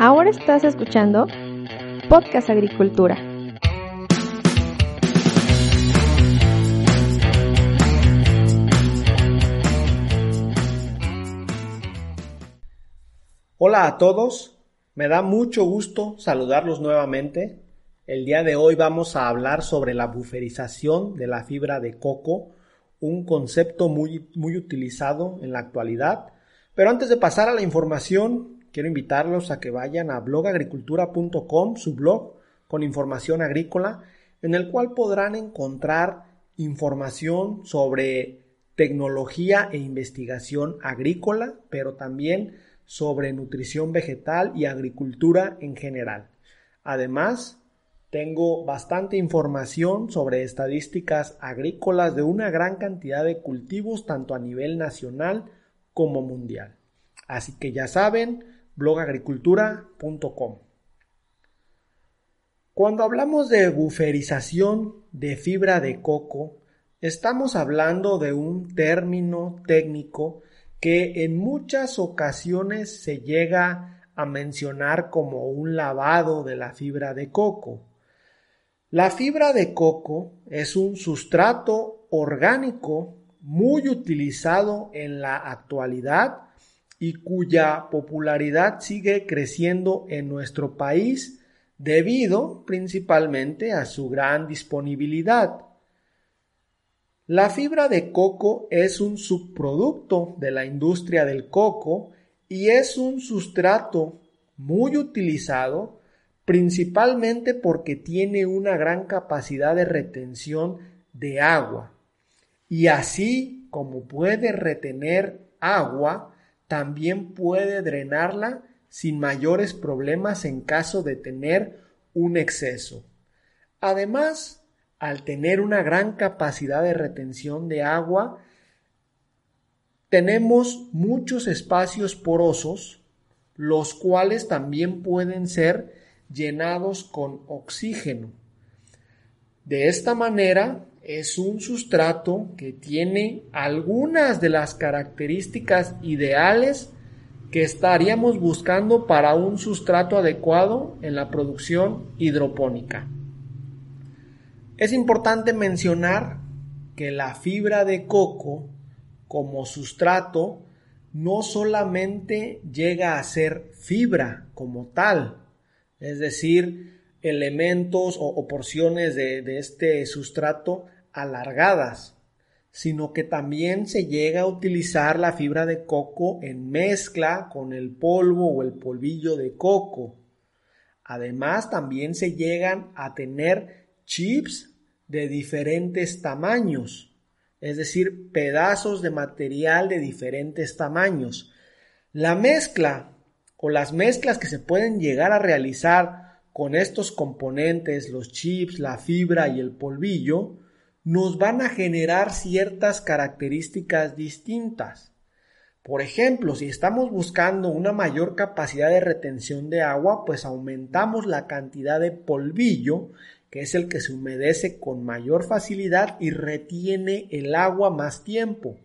Ahora estás escuchando Podcast Agricultura. Hola a todos, me da mucho gusto saludarlos nuevamente. El día de hoy vamos a hablar sobre la buferización de la fibra de coco, un concepto muy, muy utilizado en la actualidad. Pero antes de pasar a la información, quiero invitarlos a que vayan a blogagricultura.com, su blog con información agrícola, en el cual podrán encontrar información sobre tecnología e investigación agrícola, pero también sobre nutrición vegetal y agricultura en general. Además, tengo bastante información sobre estadísticas agrícolas de una gran cantidad de cultivos tanto a nivel nacional como mundial. Así que ya saben, blogagricultura.com. Cuando hablamos de buferización de fibra de coco, estamos hablando de un término técnico que en muchas ocasiones se llega a mencionar como un lavado de la fibra de coco. La fibra de coco es un sustrato orgánico muy utilizado en la actualidad y cuya popularidad sigue creciendo en nuestro país debido principalmente a su gran disponibilidad. La fibra de coco es un subproducto de la industria del coco y es un sustrato muy utilizado principalmente porque tiene una gran capacidad de retención de agua y así como puede retener agua, también puede drenarla sin mayores problemas en caso de tener un exceso. Además, al tener una gran capacidad de retención de agua, tenemos muchos espacios porosos, los cuales también pueden ser llenados con oxígeno. De esta manera, es un sustrato que tiene algunas de las características ideales que estaríamos buscando para un sustrato adecuado en la producción hidropónica. Es importante mencionar que la fibra de coco como sustrato no solamente llega a ser fibra como tal, es decir, elementos o, porciones de, este sustrato alargadas, sino que también se llega a utilizar la fibra de coco en mezcla con el polvo o el polvillo de coco. Además, también se llegan a tener chips de diferentes tamaños, es decir, pedazos de material de diferentes tamaños. La mezcla o las mezclas que se pueden llegar a realizar con estos componentes, los chips, la fibra y el polvillo, nos van a generar ciertas características distintas. Por ejemplo, si estamos buscando una mayor capacidad de retención de agua, pues aumentamos la cantidad de polvillo, que es el que se humedece con mayor facilidad y retiene el agua más tiempo.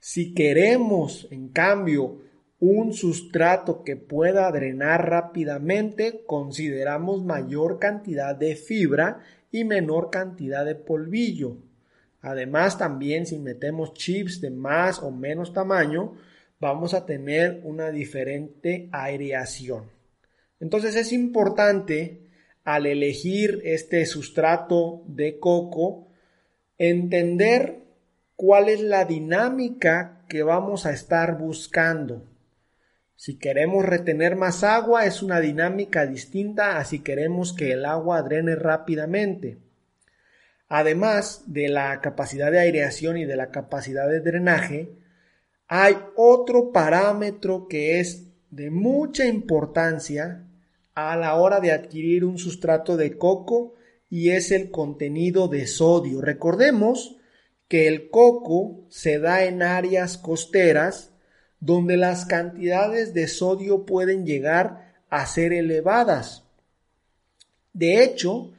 Si queremos, en cambio, un sustrato que pueda drenar rápidamente, consideramos mayor cantidad de fibra y menor cantidad de polvillo. Además, también si metemos chips de más o menos tamaño, vamos a tener una diferente aireación. Entonces es importante al elegir este sustrato de coco entender cuál es la dinámica que vamos a estar buscando. Si queremos retener más agua es una dinámica distinta a si queremos que el agua drene rápidamente. Además de la capacidad de aireación y de la capacidad de drenaje, hay otro parámetro que es de mucha importancia a la hora de adquirir un sustrato de coco y es el contenido de sodio. Recordemos que el coco se da en áreas costeras donde las cantidades de sodio pueden llegar a ser elevadas. De hecho,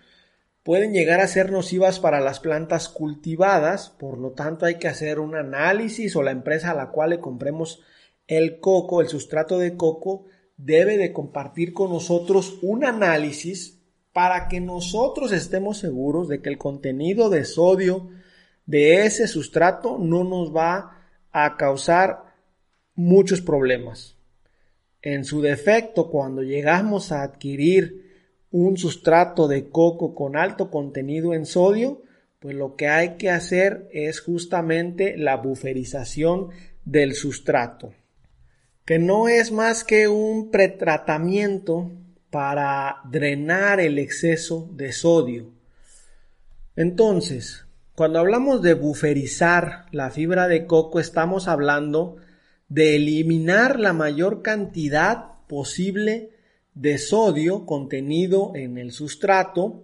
pueden llegar a ser nocivas para las plantas cultivadas, por lo tanto hay que hacer un análisis o la empresa a la cual le compremos el coco, el sustrato de coco, debe de compartir con nosotros un análisis para que nosotros estemos seguros de que el contenido de sodio de ese sustrato no nos va a causar muchos problemas. En su defecto, cuando llegamos a adquirir un sustrato de coco con alto contenido en sodio, pues lo que hay que hacer es justamente la buferización del sustrato, que no es más que un pretratamiento para drenar el exceso de sodio. Entonces, cuando hablamos de buferizar la fibra de coco, estamos hablando de eliminar la mayor cantidad posible de sodio contenido en el sustrato,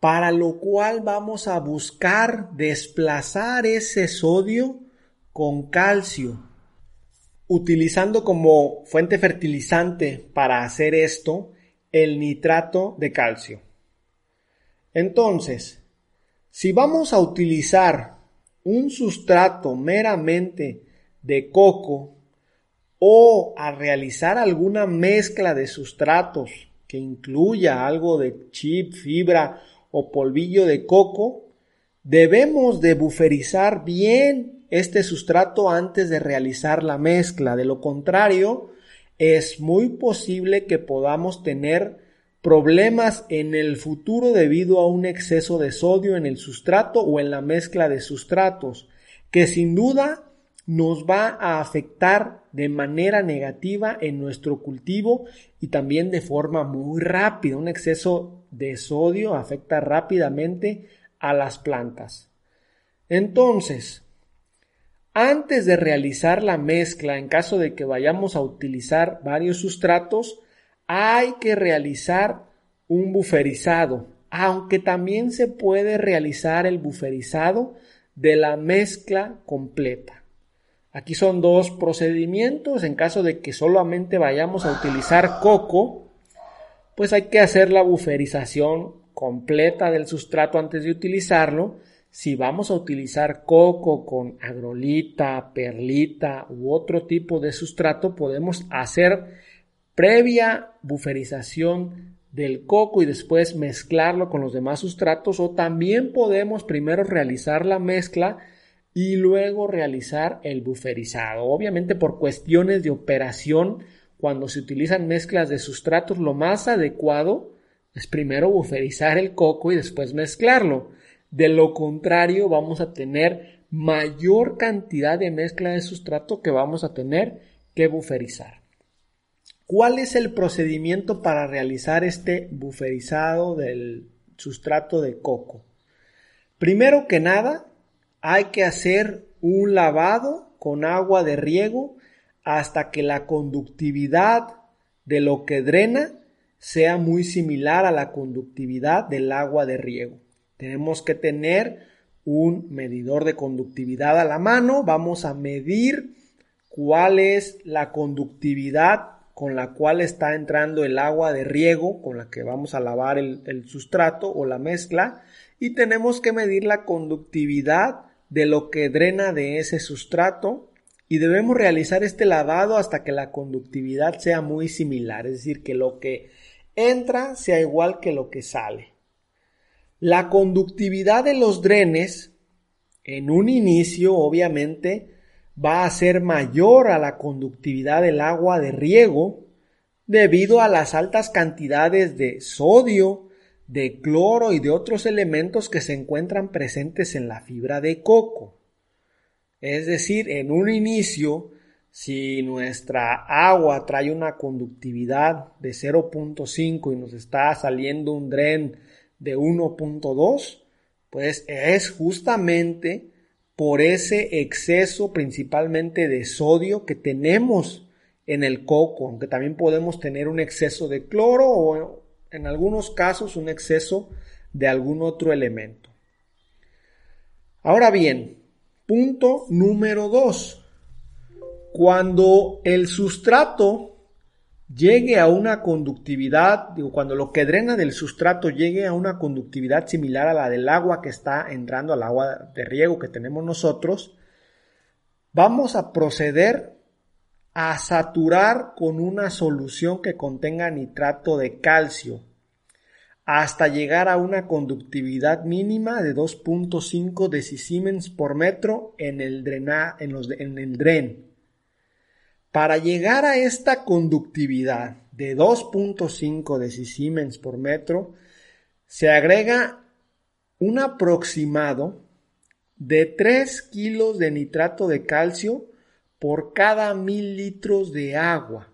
para lo cual vamos a buscar desplazar ese sodio con calcio, utilizando como fuente fertilizante para hacer esto el nitrato de calcio. Entonces, si vamos a utilizar un sustrato meramente de coco o a realizar alguna mezcla de sustratos que incluya algo de chip, fibra o polvillo de coco, debemos de buferizar bien este sustrato antes de realizar la mezcla. De lo contrario, es muy posible que podamos tener problemas en el futuro debido a un exceso de sodio en el sustrato o en la mezcla de sustratos, que sin duda nos va a afectar de manera negativa en nuestro cultivo y también de forma muy rápida. Un exceso de sodio afecta rápidamente a las plantas. Entonces, antes de realizar la mezcla, en caso de que vayamos a utilizar varios sustratos, hay que realizar un buferizado, aunque también se puede realizar el buferizado de la mezcla completa. Aquí son dos procedimientos. En caso de que solamente vayamos a utilizar coco, pues hay que hacer la buferización completa del sustrato antes de utilizarlo. Si vamos a utilizar coco con agrolita, perlita u otro tipo de sustrato, podemos hacer previa buferización del coco y después mezclarlo con los demás sustratos o también podemos primero realizar la mezcla y luego realizar el buferizado. Obviamente por cuestiones de operación, cuando se utilizan mezclas de sustratos, lo más adecuado es primero buferizar el coco y después mezclarlo. De lo contrario, vamos a tener mayor cantidad de mezcla de sustrato que vamos a tener que buferizar. ¿Cuál es el procedimiento para realizar este buferizado del sustrato de coco? Primero que nada, hay que hacer un lavado con agua de riego hasta que la conductividad de lo que drena sea muy similar a la conductividad del agua de riego. Tenemos que tener un medidor de conductividad a la mano. Vamos a medir cuál es la conductividad con la cual está entrando el agua de riego con la que vamos a lavar el, el sustrato o la mezcla y tenemos que medir la conductividad de lo que drena de ese sustrato y debemos realizar este lavado hasta que la conductividad sea muy similar, es decir, que lo que entra sea igual que lo que sale. La conductividad de los drenes en un inicio obviamente va a ser mayor a la conductividad del agua de riego debido a las altas cantidades de sodio, de cloro y de otros elementos que se encuentran presentes en la fibra de coco. Es decir, en un inicio, si nuestra agua trae una conductividad de 0.5 y nos está saliendo un dren de 1.2, pues es justamente por ese exceso principalmente de sodio que tenemos en el coco, aunque también podemos tener un exceso de cloro o en algunos casos un exceso de algún otro elemento. Ahora bien, punto número 2. Cuando el sustrato llegue a una conductividad, digo, cuando lo que drena del sustrato llegue a una conductividad similar a la del agua que está entrando al agua de riego que tenemos nosotros, vamos a proceder a saturar con una solución que contenga nitrato de calcio hasta llegar a una conductividad mínima de 2.5 decisiemens por metro en el, en el dren. Para llegar a esta conductividad de 2.5 decisiemens por metro, se agrega un aproximado de 3 kilos de nitrato de calcio por cada mil litros de agua.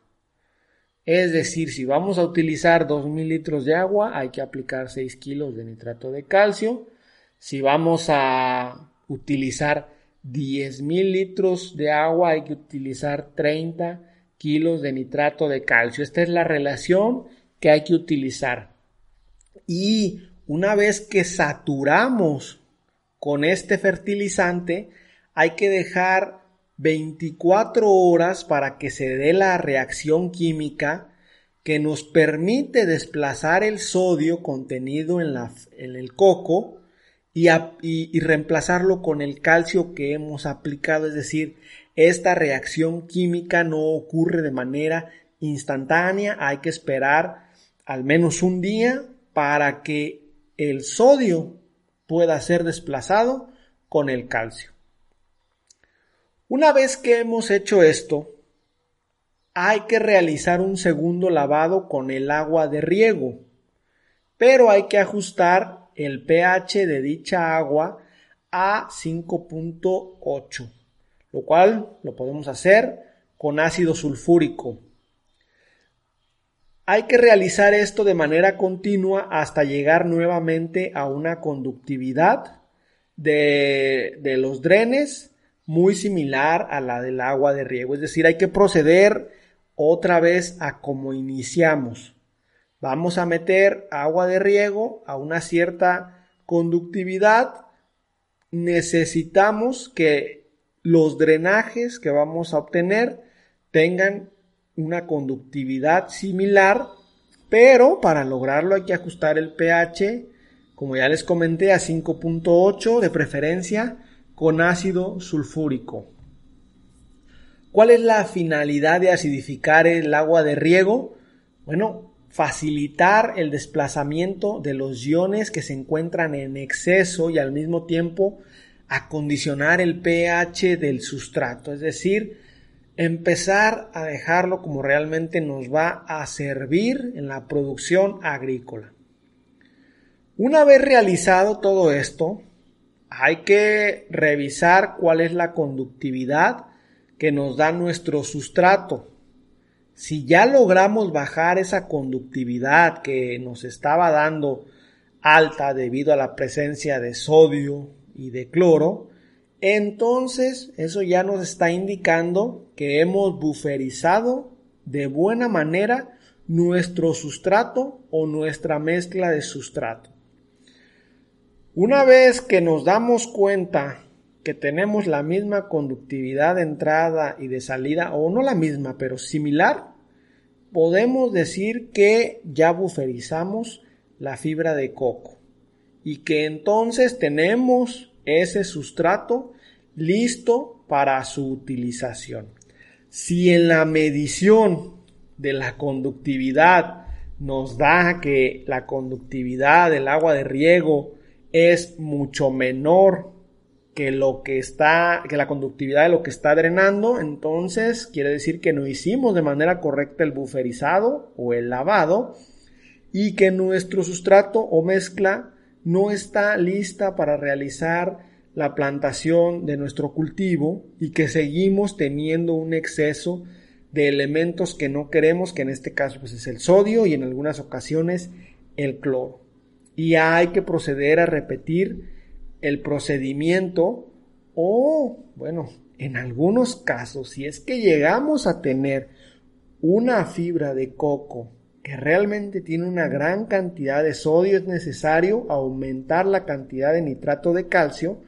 Es decir, si vamos a utilizar 2.000 litros de agua, hay que aplicar 6 kilos de nitrato de calcio. Si vamos a utilizar 10.000 litros de agua, hay que utilizar 30 kilos de nitrato de calcio. Esta es la relación que hay que utilizar. Y una vez que saturamos con este fertilizante, hay que dejar 24 horas para que se dé la reacción química que nos permite desplazar el sodio contenido en, el coco y, reemplazarlo con el calcio que hemos aplicado. Es decir, esta reacción química no ocurre de manera instantánea, hay que esperar al menos un día para que el sodio pueda ser desplazado con el calcio. Una vez que hemos hecho esto, hay que realizar un segundo lavado con el agua de riego, pero hay que ajustar el pH de dicha agua a 5.8, lo cual lo podemos hacer con ácido sulfúrico. Hay que realizar esto de manera continua hasta llegar nuevamente a una conductividad de, los drenes muy similar a la del agua de riego. Es decir, hay que proceder otra vez a como iniciamos. Vamos a meter agua de riego a una cierta conductividad. Necesitamos que los drenajes que vamos a obtener tengan una conductividad similar, pero para lograrlo hay que ajustar el pH, como ya les comenté, a 5.8 de preferencia con ácido sulfúrico. ¿Cuál es la finalidad de acidificar el agua de riego? Bueno, facilitar el desplazamiento de los iones que se encuentran en exceso y al mismo tiempo acondicionar el pH del sustrato, es decir, empezar a dejarlo como realmente nos va a servir en la producción agrícola. Una vez realizado todo esto, hay que revisar cuál es la conductividad que nos da nuestro sustrato. Si ya logramos bajar esa conductividad que nos estaba dando alta debido a la presencia de sodio y de cloro, entonces eso ya nos está indicando que hemos buferizado de buena manera nuestro sustrato o nuestra mezcla de sustrato. Una vez que nos damos cuenta que tenemos la misma conductividad de entrada y de salida, o no la misma, pero similar, podemos decir que ya buferizamos la fibra de coco y que entonces tenemos ese sustrato listo para su utilización. Si en la medición de la conductividad nos da que la conductividad del agua de riego es mucho menor que lo que está, que la conductividad de lo que está drenando, entonces quiere decir que no hicimos de manera correcta el buferizado o el lavado y que nuestro sustrato o mezcla no está lista para realizar la plantación de nuestro cultivo y que seguimos teniendo un exceso de elementos que no queremos, que en este caso pues es el sodio y en algunas ocasiones el cloro y hay que proceder a repetir el procedimiento o, bueno, en algunos casos, si es que llegamos a tener una fibra de coco que realmente tiene una gran cantidad de sodio, es necesario aumentar la cantidad de nitrato de calcio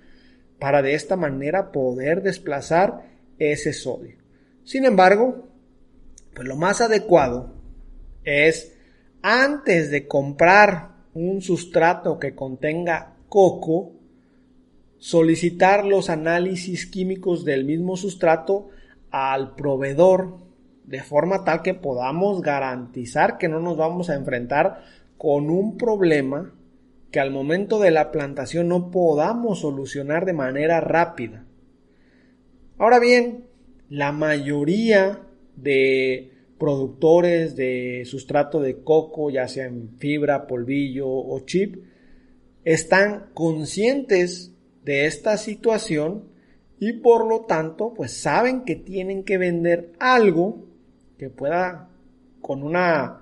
para de esta manera poder desplazar ese sodio. Sin embargo, pues lo más adecuado es antes de comprar un sustrato que contenga coco, solicitar los análisis químicos del mismo sustrato al proveedor de forma tal que podamos garantizar que no nos vamos a enfrentar con un problema que al momento de la plantación no podamos solucionar de manera rápida. Ahora bien, la mayoría de productores de sustrato de coco, ya sea en fibra, polvillo o chip, están conscientes de esta situación y por lo tanto pues saben que tienen que vender algo que pueda con una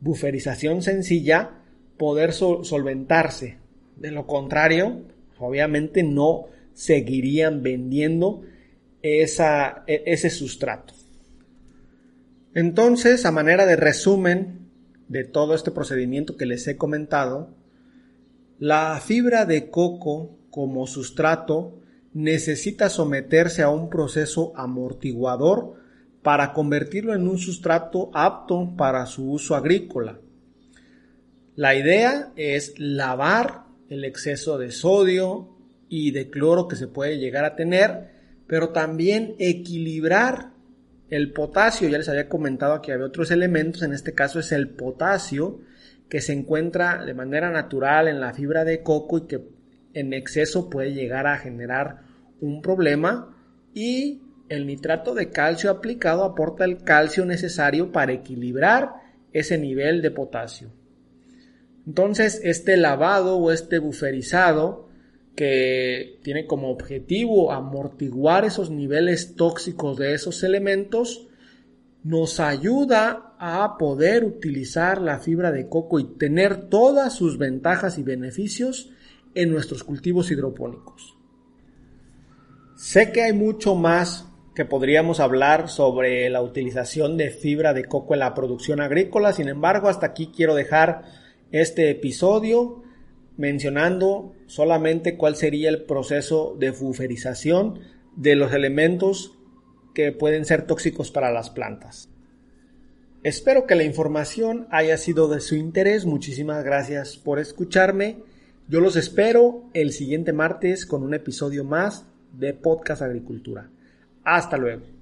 buferización sencilla poder solventarse. De lo contrario, obviamente no seguirían vendiendo e, ese sustrato. Entonces, a manera de resumen de todo este procedimiento que les he comentado, la fibra de coco como sustrato necesita someterse a un proceso amortiguador para convertirlo en un sustrato apto para su uso agrícola. La idea es lavar el exceso de sodio y de cloro que se puede llegar a tener, pero también equilibrar el potasio. Ya les había comentado que había otros elementos, en este caso es el potasio, que se encuentra de manera natural en la fibra de coco y que en exceso puede llegar a generar un problema y el nitrato de calcio aplicado aporta el calcio necesario para equilibrar ese nivel de potasio. Entonces, este lavado o este buferizado que tiene como objetivo amortiguar esos niveles tóxicos de esos elementos, nos ayuda a poder utilizar la fibra de coco y tener todas sus ventajas y beneficios en nuestros cultivos hidropónicos. Sé que hay mucho más que podríamos hablar sobre la utilización de fibra de coco en la producción agrícola, sin embargo, hasta aquí quiero dejar este episodio mencionando solamente cuál sería el proceso de buferización de los elementos que pueden ser tóxicos para las plantas. Espero que la información haya sido de su interés. Muchísimas gracias por escucharme. Yo los espero el siguiente martes con un episodio más de Podcast Agricultura. Hasta luego.